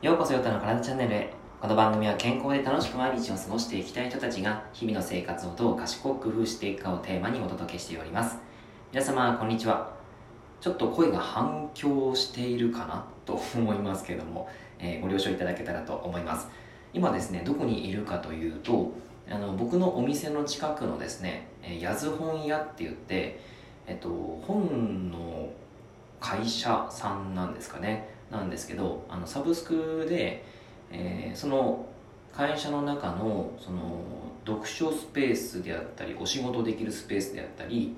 ようこそヨタの体チャンネルへ。この番組は健康で楽しく毎日を過ごしていきたい人たちが日々の生活をどう賢く工夫していくかをテーマにお届けしております。皆様こんにちは。ちょっと声が反響しているかな？と思いますけども、えー、ご了承いただけたらと思います。今ですねどこにいるかというとあの僕のお店の近くのですねやず本屋って言ってえっと本の会社さんなんですかね。なんですけどあのサブスクで、えー、その会社の中のその読書スペースであったりお仕事できるスペースであったり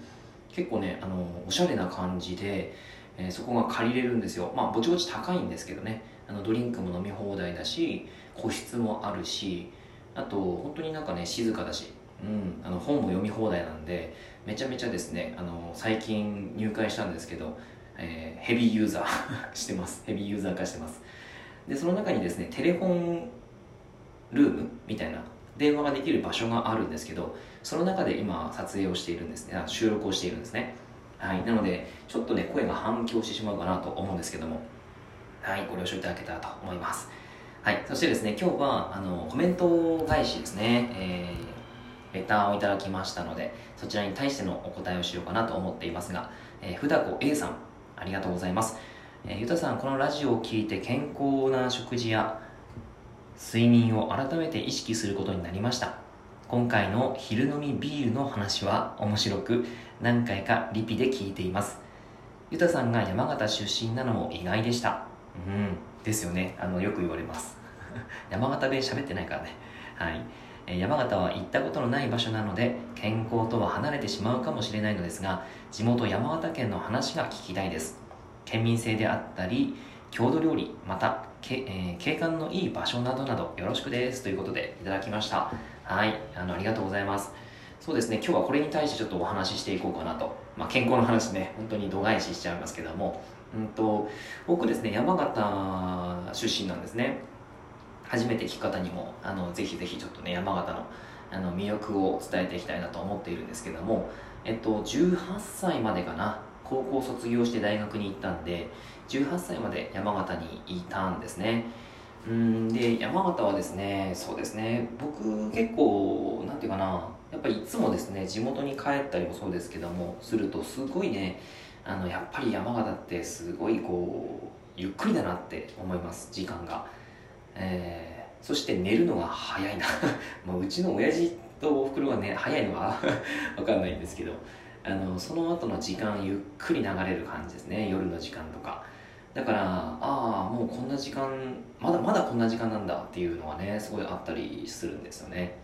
結構ねあのおしゃれな感じで、えー、そこが借りれるんですよ。まあぼちぼち高いんですけどね。あのドリンクも飲み放題だし個室もあるしあと本当になんかね静かだし、うん、あの本も読み放題なんでめちゃめちゃですねあの最近入会したんですけどえー、ヘビーユーザー してます。ヘビーユーザー化してます。でその中にですねテレフォンルームみたいな電話ができる場所があるんですけどその中で今撮影をしているんですね。収録をしているんですね。はい。なのでちょっとね声が反響してしまうかなと思うんですけども。はい。ご了承いただけたらと思いますはいそしてですね今日はあのコメント返しですね、えー、レターをいただきましたのでそちらに対してのお答えをしようかなと思っていますが、えー、ふだこ A さんありがとうございます。えー、ゆたさん、このラジオを聞いて健康な食事や睡眠を改めて意識することになりました。今回の昼飲みビールの話は面白く何回かリピで聞いています。ゆたさんが山形出身なのも意外でした。うん、ですよね。あの、よく言われます。山形弁喋ってないからね。はい。山形は行ったことのない場所なので健康とは離れてしまうかもしれないのですが地元山形県の話が聞きたいです。県民性であったり郷土料理またけ、えー、景観のいい場所などなどよろしくです。ということでいただきました。はい。あのありがとうございます。そうですね。今日はこれに対してちょっとお話ししていこうかなと、まあ、健康の話ね。本当に度外視しちゃいますけども、うんと僕ですね山形出身なんですね。初めて聞く方にもあのぜひぜひちょっとね山形のあの魅力を伝えていきたいなと思っているんですけども、えっと、18歳までかな高校卒業して大学に行ったんで18歳まで山形にいたんですね。うんで山形はですねそうですね僕結構なんていうかなやっぱりいつもですね地元に帰ったりもそうですけどもするとすごいねあのやっぱり山形ってすごいこうゆっくりだなって思います時間が。えー、そして寝るのが早いな。まあうちの親父とおふくろはね早いのは わかんないんですけど。あのその後の時間ゆっくり流れる感じですね。夜の時間とか。だからああもうこんな時間まだまだこんな時間なんだっていうのはねすごいあったりするんですよね。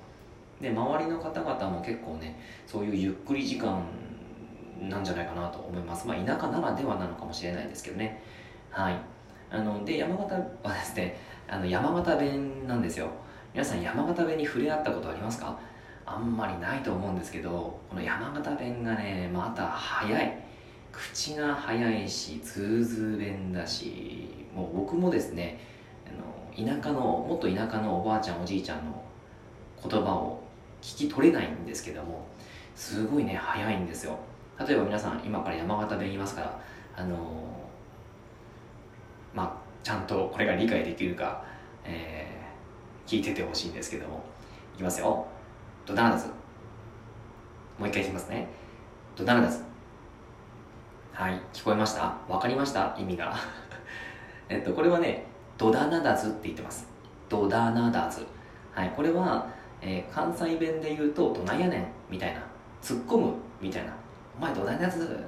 で周りの方々も結構ねそういうゆっくり時間なんじゃないかなと思います。まあ田舎ならではなのかもしれないですけどね。はい。あので山形はですねあの山形弁なんですよ。皆さん山形弁に触れ合ったことありますか？あんまりないと思うんですけどこの山形弁がねまた早い。口が早いしズーズー弁だしもう僕もですねあの田舎のもっと田舎のおばあちゃんおじいちゃんの言葉を聞き取れないんですけどもすごいね早いんですよ。例えば皆さん今から山形弁言いますからあのまあちゃんとこれが理解できるか、えー、聞いててほしいんですけども。いきますよ。ドダナダズもう一回いきますね。ドダナダズはい。聞こえました？わかりました？意味が。えっとこれはねドダナダズって言ってます。ドダナダズはい。これは、えー、関西弁で言うとどないやねん？みたいな。突っ込む？みたいな。お前どないやつ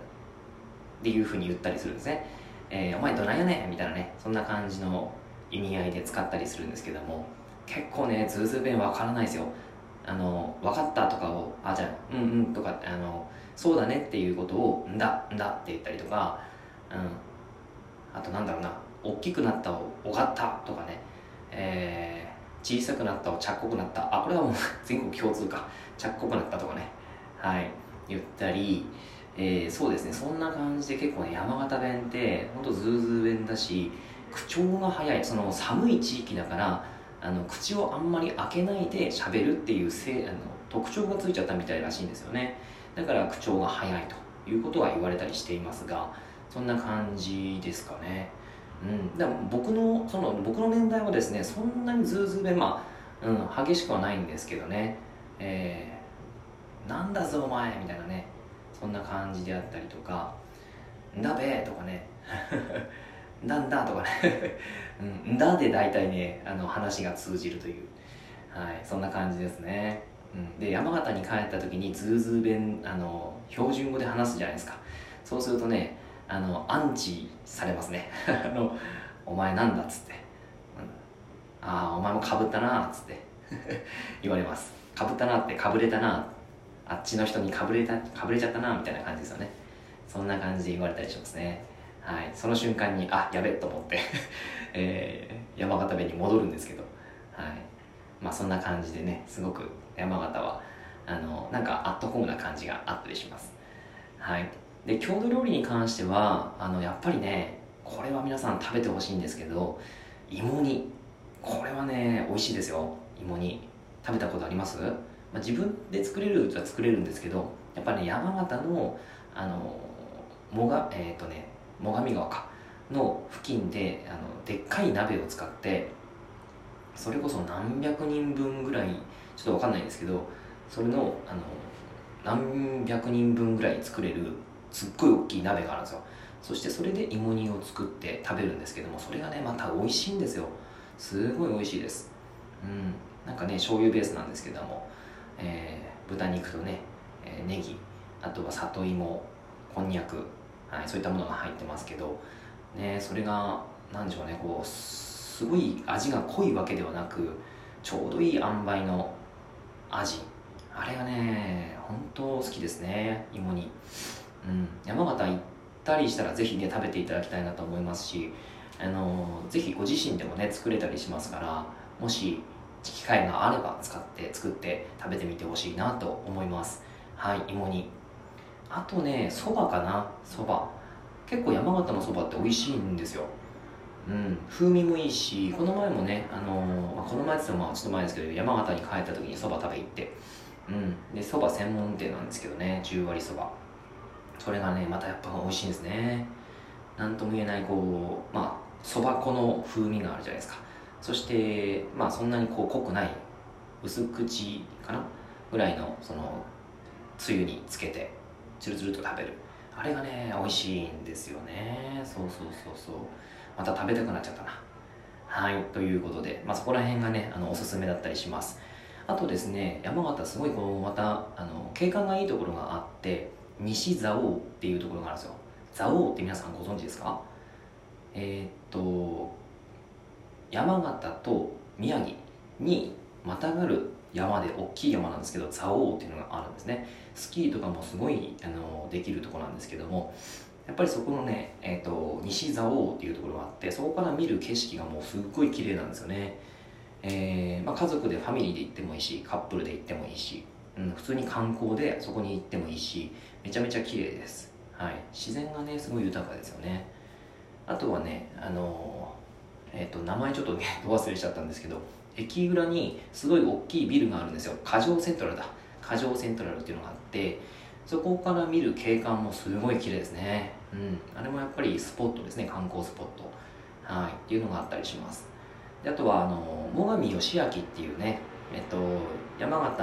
っていうふうに言ったりするんですね。えー、お前どないやねんみたいなねそんな感じの意味合いで使ったりするんですけども結構ねズーズー弁わからないですよ。あの分かったとかをあじゃあうんうんとかあのそうだねっていうことをんだんだって言ったりとか、うん、あとなんだろうな大きくなったをおがったとかね、えー、小さくなったをちゃっこくなった。あこれはもう全国共通か。ちゃっこくなったとかね。はい。言ったりえー、そうですね。そんな感じで結構ね山形弁ってほんとズーズー弁だし口調が早い。その寒い地域だからあの口をあんまり開けないで喋るっていうせあの特徴がついちゃったみたいらしいんですよね。だから口調が早いということが言われたりしていますがそんな感じですかね。うん、だ僕のその僕の年代はですねそんなにズーズー弁まあ、うん、激しくはないんですけどね、えー、なんだぞお前みたいなねそんな感じであったりとか「んだべ」とかね「なんだ」とかね「うん、だ」で大体ねあの話が通じるという、はい、そんな感じですね、うん、で山形に帰った時にズーズー弁あの標準語で話すじゃないですか。そうするとねあのアンチされますね。あのお前なんだ？っつって、うん、ああお前もかぶったなっつって。言われますかぶったなってかぶれたなってあっちの人にかぶれたかぶれちゃったなみたいな感じですよね。そんな感じで言われたりしますね。はい。その瞬間にあやべえと思って えー、山形弁に戻るんですけど。はい。まあそんな感じでねすごく山形はあのなんかアットホームな感じがあったりします。はい。で郷土料理に関してはあのやっぱりねこれは皆さん食べてほしいんですけど芋煮。これはね美味しいですよ。芋煮。食べたことあります、まあ、自分で作れるじゃ作れるんですけどやっぱ、ね、山形のあのもがえっ、ー、とね最上川かの付近であのでっかい鍋を使ってそれこそ何百人分ぐらいちょっと分かんないんですけどそれのあの何百人分ぐらい作れるすっごい大きい鍋があるんですよ。そしてそれで芋煮を作って食べるんですけどもそれがねまた美味しいんですよ。すごい美味しいです。うん。なんかね醤油ベースなんですけども、えー、豚肉とね、えー、ネギあとは里芋こんにゃく、はい、そういったものが入ってますけどねそれが何でしょうねこうすごい味が濃いわけではなくちょうどいい塩梅の味。あれがね本当好きですね芋煮うん、山形行ったりしたらぜひね食べていただきたいなと思いますしあのぜひご自身でもね作れたりしますからもし機会があれば使って作って食べてみてほしいなと思います。はい芋煮。あとねそばかな。そば。結構山形のそばって美味しいんですよ。うん、風味もいいしこの前もね、あのー、まあ、この前って言ってもちょっと前ですけど山形に帰った時にそば食べ行って。うんでそば専門店なんですけどね10割そば。それがねまたやっぱ美味しいんですね。何とも言えないこうまあそば粉の風味があるじゃないですか。そしてまあそんなにこう濃くない薄口かな？ぐらいのそのつゆにつけてチュルチュルと食べる。あれがね美味しいんですよね。そうそうそうそう。また食べたくなっちゃったな。はいということで、まあ、そこら辺がねあのおすすめだったりします。あとですね山形すごいこのまたあの景観がいいところがあって西蔵王っていうところがあるんですよ。蔵王って皆さんご存知ですか？えー、っと山形と宮城にまたがる山で大きい山なんですけど蔵王っていうのがあるんですね。スキーとかもすごいあのできるとこなんですけどもやっぱりそこのね、えーと、西蔵王っていうところがあってそこから見る景色がもうすっごい綺麗なんですよね、えーまあ、家族でファミリーで行ってもいいしカップルで行ってもいいし、うん、普通に観光でそこに行ってもいいしめちゃめちゃ綺麗です、はい、自然がねすごい豊かですよね。あとはねあの、と名前ちょっとね忘れしちゃったんですけど駅裏にすごい大きいビルがあるんですよ。過剰セントラルだ。過剰セントラルっていうのがあってそこから見る景観もすごい綺麗ですね。うん。あれもやっぱりスポットですね。観光スポット。はい。っていうのがあったりします。であとはあの最上義明っていうねえっと山形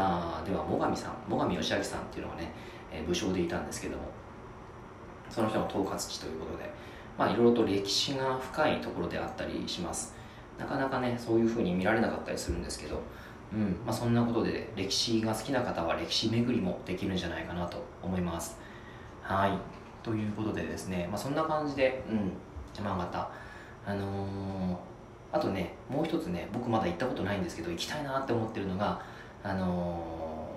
では最上さん最上義明さんっていうのがねえ武将でいたんですけどもその人の統括地ということで。まあいろいろと歴史が深いところであったりします。なかなかねそういうふうに見られなかったりするんですけどうんまあ、そんなことで歴史が好きな方は歴史巡りもできるんじゃないかなと思います。はい。ということでですね、まあ、そんな感じで、うん、山形あのー、あとねもう一つね僕まだ行ったことないんですけど行きたいなって思ってるのがあの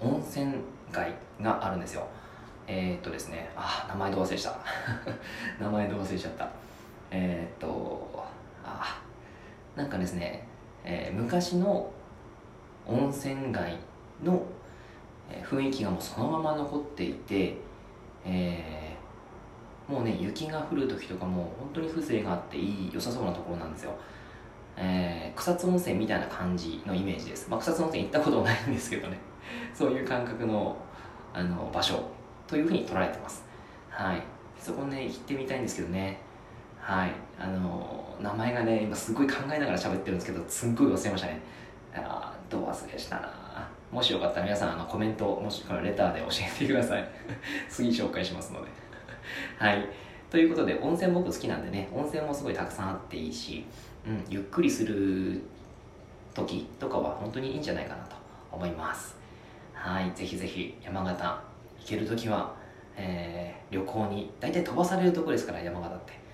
ー、温泉街があるんですよ。えー、っとですね。あ名前ど忘れした。名前ど忘れちゃった。えー、っとあなんかですね、えー、昔の温泉街の雰囲気がもうそのまま残っていて、えー、もうね雪が降る時とかも本当に風情があっていい良さそうなところなんですよ。えー、草津温泉みたいな感じのイメージです、まあ、草津温泉行ったことないんですけどね。そういう感覚のあの場所。というふうに捉えてます。はい。そこね行ってみたいんですけどね。はい。あの名前がね今すごい考えながら喋ってるんですけどすっごい忘れましたね。あどう忘れしたな。もしよかったら皆さんあのコメントもしくはレターで教えてください。次紹介しますので。はい。ということで温泉僕好きなんでね温泉もすごいたくさんあっていいし、うん、ゆっくりする時とかは本当にいいんじゃないかなと思います。はい。ぜひぜひ山形行ける時は、えー、旅行に大体飛ばされるとこですから山形って。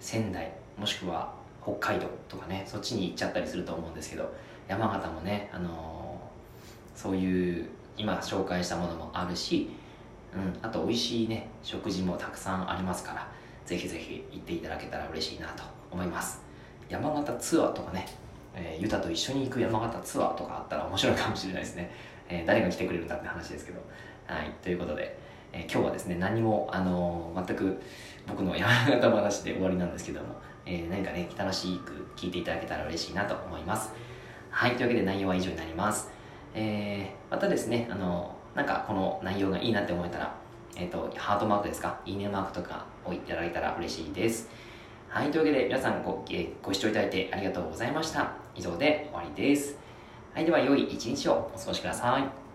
仙台もしくは北海道とかねそっちに行っちゃったりすると思うんですけど山形もね、あのー、そういう今紹介したものもあるし、うん、あと美味しいね食事もたくさんありますからぜひぜひ行っていただけたら嬉しいなと思います。山形ツアーとかね、えー、ユタと一緒に行く山形ツアーとかあったら面白いかもしれないですね、えー、誰が来てくれるんだって話ですけど。はいということで、えー、今日はですね何も、あの全く僕の山形話で終わりなんですけども、え何かね楽しく聞いていただけたら嬉しいなと思いますはいというわけで内容は以上になりますえまたですねあのなんかこの内容がいいなって思えたらえっ、ー、と、ハートマークですか、いいねマークとかをいただいたら嬉しいです。はい、というわけで皆さんごえご視聴いただいてありがとうございました。以上で終わりです。はい、では良い一日をお過ごしください。